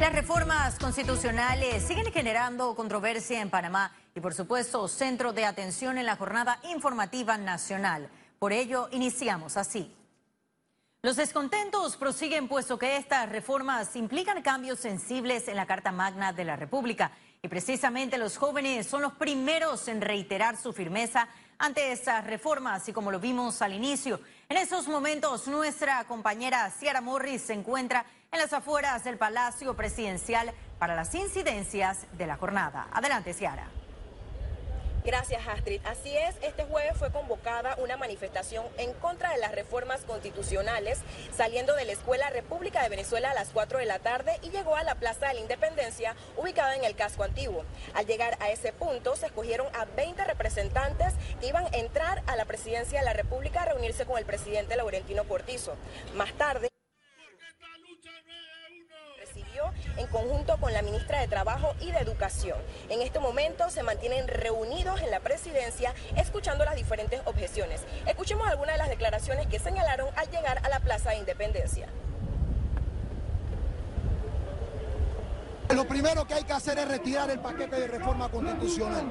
Las reformas constitucionales siguen generando controversia en Panamá y por supuesto centro de atención en la jornada informativa nacional. Por ello iniciamos así. Los descontentos prosiguen puesto que estas reformas implican cambios sensibles en la Carta Magna de la República y precisamente los jóvenes son los primeros en reiterar su firmeza ante estas reformas y como lo vimos al inicio, en esos momentos nuestra compañera Ciara Morris se encuentra en las afueras del Palacio Presidencial para las incidencias de la jornada. Adelante, Ciara. Gracias, Astrid. Así es, este jueves fue convocada una manifestación en contra de las reformas constitucionales, saliendo de la Escuela República de Venezuela a las 4 de la tarde y llegó a la Plaza de la Independencia, ubicada en el casco antiguo. Al llegar a ese punto, se escogieron a 20 representantes que iban a entrar a la presidencia de la República a reunirse con el presidente Laurentino Cortizo. Más tarde, en conjunto con la ministra de Trabajo y de Educación. En este momento se mantienen reunidos en la presidencia escuchando las diferentes objeciones. Escuchemos algunas de las declaraciones que señalaron al llegar a la Plaza de Independencia. Lo primero que hay que hacer es retirar el paquete de reforma constitucional.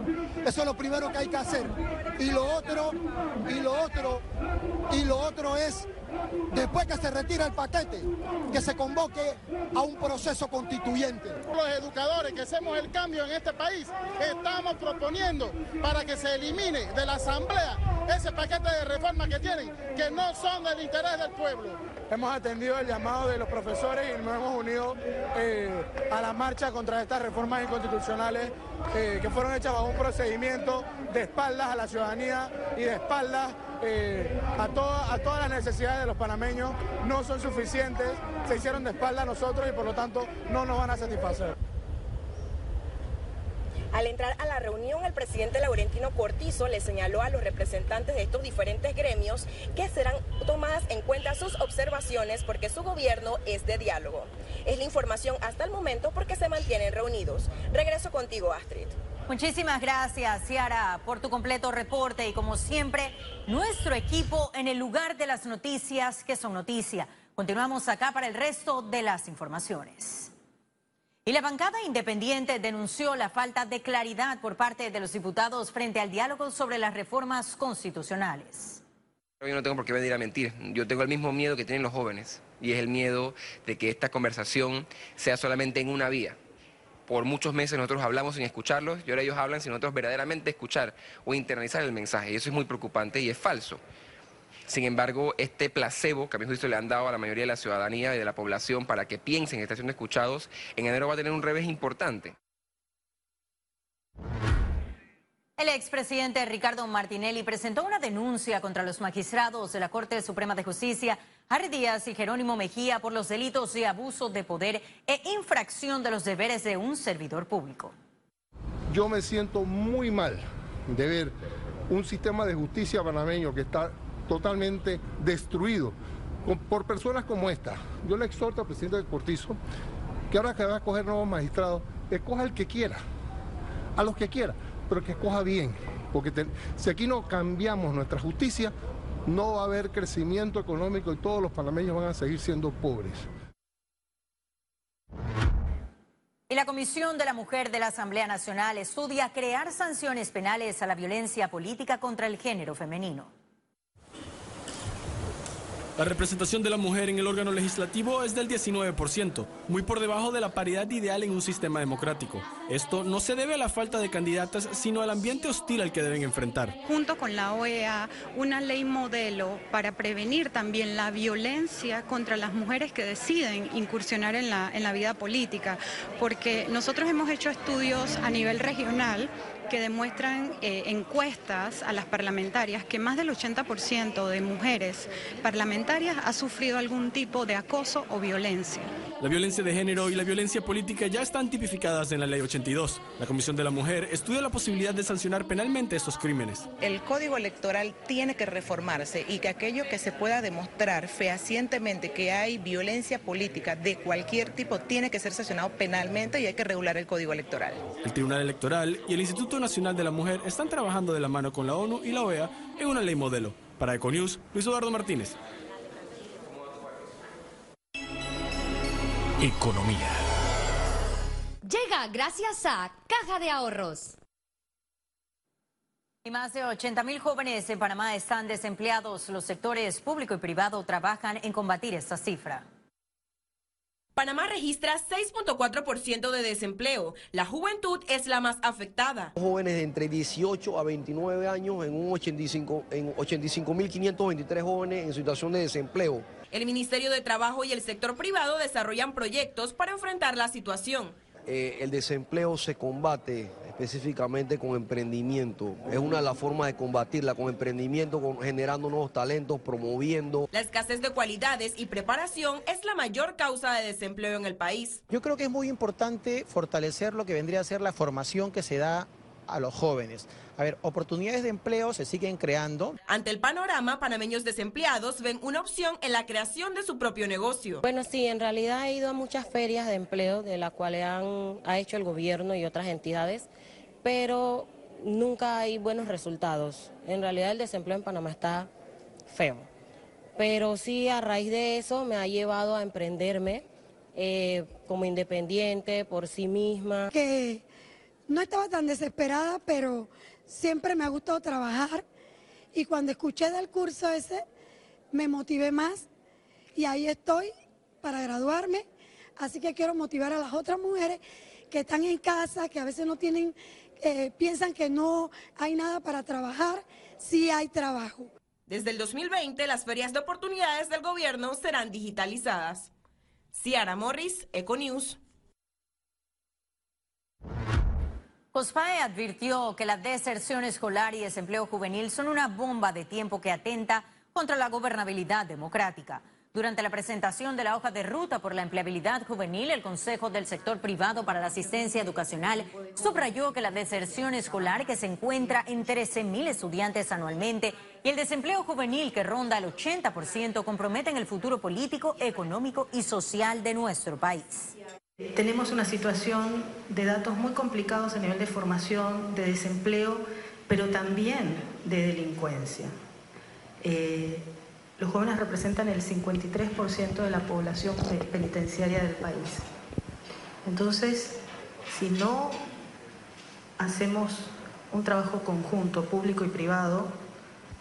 Eso es lo primero que hay que hacer. Y lo otro, y lo otro, y lo otro es después que se retira el paquete, que se convoque a un proceso constituyente. Los educadores que hacemos el cambio en este país, estamos proponiendo para que se elimine de la Asamblea ese paquete de reformas que tienen, que no son del interés del pueblo. Hemos atendido el llamado de los profesores y nos hemos unido eh, a la marcha contra estas reformas inconstitucionales eh, que fueron hechas bajo un procedimiento de espaldas a la ciudadanía y de espaldas eh, a, a todas las necesidades de los panameños no son suficientes, se hicieron de espalda a nosotros y por lo tanto no nos van a satisfacer. Al entrar a la reunión, el presidente Laurentino Cortizo le señaló a los representantes de estos diferentes gremios que serán tomadas en cuenta sus observaciones porque su gobierno es de diálogo. Es la información hasta el momento porque se mantienen reunidos. Regreso contigo, Astrid. Muchísimas gracias, Ciara, por tu completo reporte y como siempre, nuestro equipo en el lugar de las noticias que son noticia. Continuamos acá para el resto de las informaciones. Y la bancada independiente denunció la falta de claridad por parte de los diputados frente al diálogo sobre las reformas constitucionales. Yo no tengo por qué venir a mentir. Yo tengo el mismo miedo que tienen los jóvenes y es el miedo de que esta conversación sea solamente en una vía. Por muchos meses nosotros hablamos sin escucharlos y ahora ellos hablan sin nosotros verdaderamente escuchar o internalizar el mensaje. Y eso es muy preocupante y es falso. Sin embargo, este placebo que a mi juicio le han dado a la mayoría de la ciudadanía y de la población para que piensen que están siendo escuchados, en enero va a tener un revés importante. El expresidente Ricardo Martinelli presentó una denuncia contra los magistrados de la Corte Suprema de Justicia, Harry Díaz y Jerónimo Mejía, por los delitos de abuso de poder e infracción de los deberes de un servidor público. Yo me siento muy mal de ver un sistema de justicia panameño que está totalmente destruido por personas como esta. Yo le exhorto al presidente del Cortizo que ahora que va a escoger nuevos magistrados, escoja el que quiera, a los que quiera, pero que escoja bien, porque si aquí no cambiamos nuestra justicia, no va a haber crecimiento económico y todos los panameños van a seguir siendo pobres. Y la Comisión de la Mujer de la Asamblea Nacional estudia crear sanciones penales a la violencia política contra el género femenino. La representación de la mujer en el órgano legislativo es del 19%, muy por debajo de la paridad ideal en un sistema democrático. Esto no se debe a la falta de candidatas, sino al ambiente hostil al que deben enfrentar. Junto con la OEA, una ley modelo para prevenir también la violencia contra las mujeres que deciden incursionar en la, en la vida política, porque nosotros hemos hecho estudios a nivel regional que demuestran eh, encuestas a las parlamentarias que más del 80% de mujeres parlamentarias ha sufrido algún tipo de acoso o violencia. La violencia de género y la violencia política ya están tipificadas en la Ley 82. La Comisión de la Mujer estudia la posibilidad de sancionar penalmente estos crímenes. El Código Electoral tiene que reformarse y que aquello que se pueda demostrar fehacientemente que hay violencia política de cualquier tipo tiene que ser sancionado penalmente y hay que regular el Código Electoral. El Tribunal Electoral y el Instituto Nacional de la Mujer están trabajando de la mano con la ONU y la OEA en una ley modelo. Para Econews, Luis Eduardo Martínez. Economía. Llega gracias a Caja de Ahorros. Y más de 80 mil jóvenes en Panamá están desempleados. Los sectores público y privado trabajan en combatir esta cifra. Panamá registra 6.4% de desempleo. La juventud es la más afectada. Jóvenes de entre 18 a 29 años en un 85 en 85.523 jóvenes en situación de desempleo. El Ministerio de Trabajo y el sector privado desarrollan proyectos para enfrentar la situación. Eh, el desempleo se combate específicamente con emprendimiento. Es una de las formas de combatirla, con emprendimiento, con, generando nuevos talentos, promoviendo. La escasez de cualidades y preparación es la mayor causa de desempleo en el país. Yo creo que es muy importante fortalecer lo que vendría a ser la formación que se da a los jóvenes. A ver, oportunidades de empleo se siguen creando. Ante el panorama, panameños desempleados ven una opción en la creación de su propio negocio. Bueno, sí, en realidad he ido a muchas ferias de empleo de las cuales han, ha hecho el gobierno y otras entidades, pero nunca hay buenos resultados. En realidad el desempleo en Panamá está feo. Pero sí, a raíz de eso me ha llevado a emprenderme eh, como independiente por sí misma. Que no estaba tan desesperada, pero siempre me ha gustado trabajar y cuando escuché del curso ese me motivé más y ahí estoy para graduarme. Así que quiero motivar a las otras mujeres que están en casa, que a veces no tienen, eh, piensan que no hay nada para trabajar, sí hay trabajo. Desde el 2020, las ferias de oportunidades del gobierno serán digitalizadas. Ciara Morris, Econews. COSPAE advirtió que la deserción escolar y desempleo juvenil son una bomba de tiempo que atenta contra la gobernabilidad democrática. Durante la presentación de la hoja de ruta por la empleabilidad juvenil, el Consejo del Sector Privado para la Asistencia Educacional subrayó que la deserción escolar, que se encuentra en 13.000 estudiantes anualmente, y el desempleo juvenil, que ronda el 80%, comprometen el futuro político, económico y social de nuestro país. Tenemos una situación de datos muy complicados a nivel de formación, de desempleo, pero también de delincuencia. Eh, los jóvenes representan el 53% de la población penitenciaria del país. Entonces, si no hacemos un trabajo conjunto, público y privado,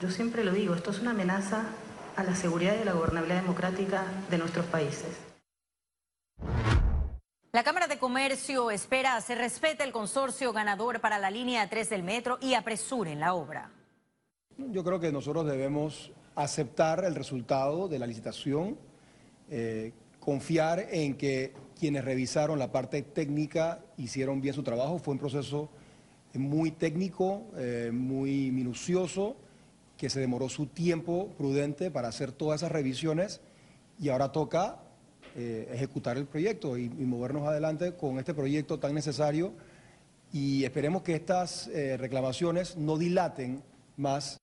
yo siempre lo digo, esto es una amenaza a la seguridad y a la gobernabilidad democrática de nuestros países. La Cámara de Comercio espera se respete el consorcio ganador para la línea 3 del metro y apresuren la obra. Yo creo que nosotros debemos aceptar el resultado de la licitación, eh, confiar en que quienes revisaron la parte técnica hicieron bien su trabajo. Fue un proceso muy técnico, eh, muy minucioso, que se demoró su tiempo prudente para hacer todas esas revisiones y ahora toca eh, ejecutar el proyecto y, movernos adelante con este proyecto tan necesario y esperemos que estas eh, reclamaciones no dilaten más.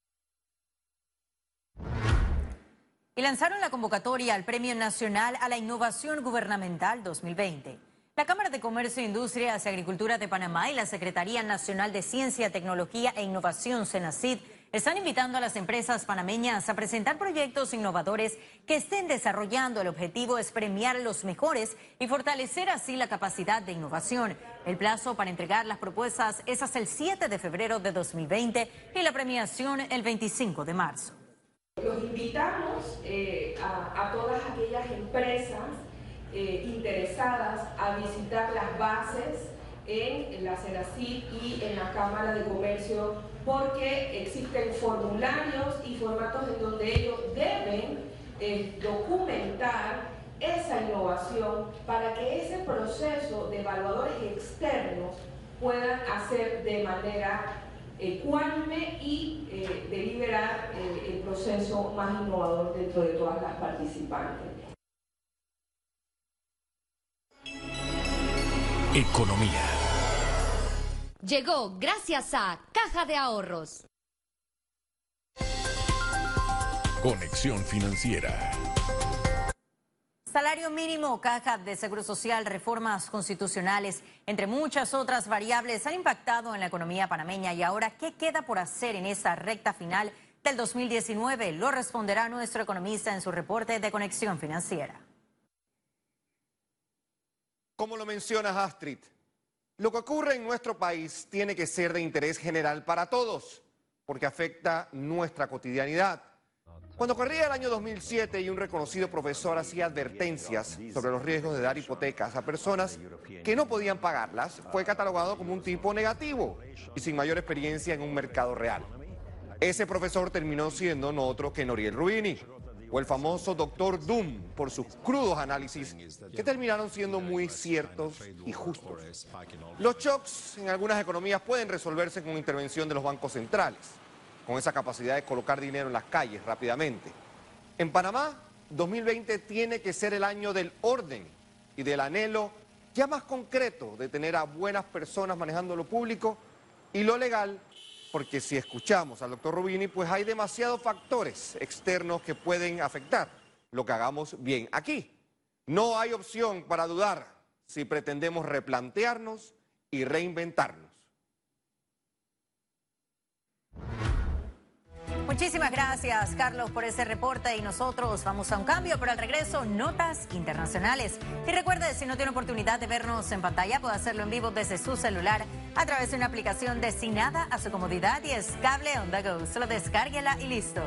Y lanzaron la convocatoria al Premio Nacional a la Innovación Gubernamental 2020. La Cámara de Comercio, Industrias y Agricultura de Panamá y la Secretaría Nacional de Ciencia, Tecnología e Innovación, CENACID, están invitando a las empresas panameñas a presentar proyectos innovadores que estén desarrollando. El objetivo es premiar a los mejores y fortalecer así la capacidad de innovación. El plazo para entregar las propuestas es hasta el 7 de febrero de 2020 y la premiación el 25 de marzo. Los invitamos eh, a, todas aquellas empresas eh, interesadas a visitar las bases en la CENACID y en la Cámara de Comercio porque existen formularios y formatos en donde ellos deben eh, documentar esa innovación para que ese proceso de evaluadores externos puedan hacer de manera ecuánime y eh, deliberar eh, el proceso más innovador dentro de todas las participantes. Economía. Llegó gracias a Caja de Ahorros. Conexión Financiera. Salario mínimo, caja de seguro social, reformas constitucionales, entre muchas otras variables, han impactado en la economía panameña. Y ahora, ¿qué queda por hacer en esa recta final del 2019? Lo responderá nuestro economista en su reporte de Conexión Financiera. Como lo mencionas, Astrid, Lo que ocurre en nuestro país tiene que ser de interés general para todos, porque afecta nuestra cotidianidad. Cuando corría el año 2007 y un reconocido profesor hacía advertencias sobre los riesgos de dar hipotecas a personas que no podían pagarlas, fue catalogado como un tipo negativo y sin mayor experiencia en un mercado real. Ese profesor terminó siendo no otro que Noriel Rubini, o el famoso Doctor Doom, por sus crudos análisis que terminaron siendo muy ciertos y justos. Los shocks en algunas economías pueden resolverse con intervención de los bancos centrales con esa capacidad de colocar dinero en las calles rápidamente. En Panamá, 2020 tiene que ser el año del orden y del anhelo ya más concreto de tener a buenas personas manejando lo público y lo legal, porque si escuchamos al doctor Rubini, pues hay demasiados factores externos que pueden afectar lo que hagamos bien aquí. No hay opción para dudar si pretendemos replantearnos y reinventarnos. Muchísimas gracias, Carlos, por ese reporte y nosotros vamos a un cambio, pero al regreso, notas internacionales. Y recuerde, si no tiene oportunidad de vernos en pantalla, puede hacerlo en vivo desde su celular a través de una aplicación destinada a su comodidad y es Cable on Go. Solo descárguela y listo.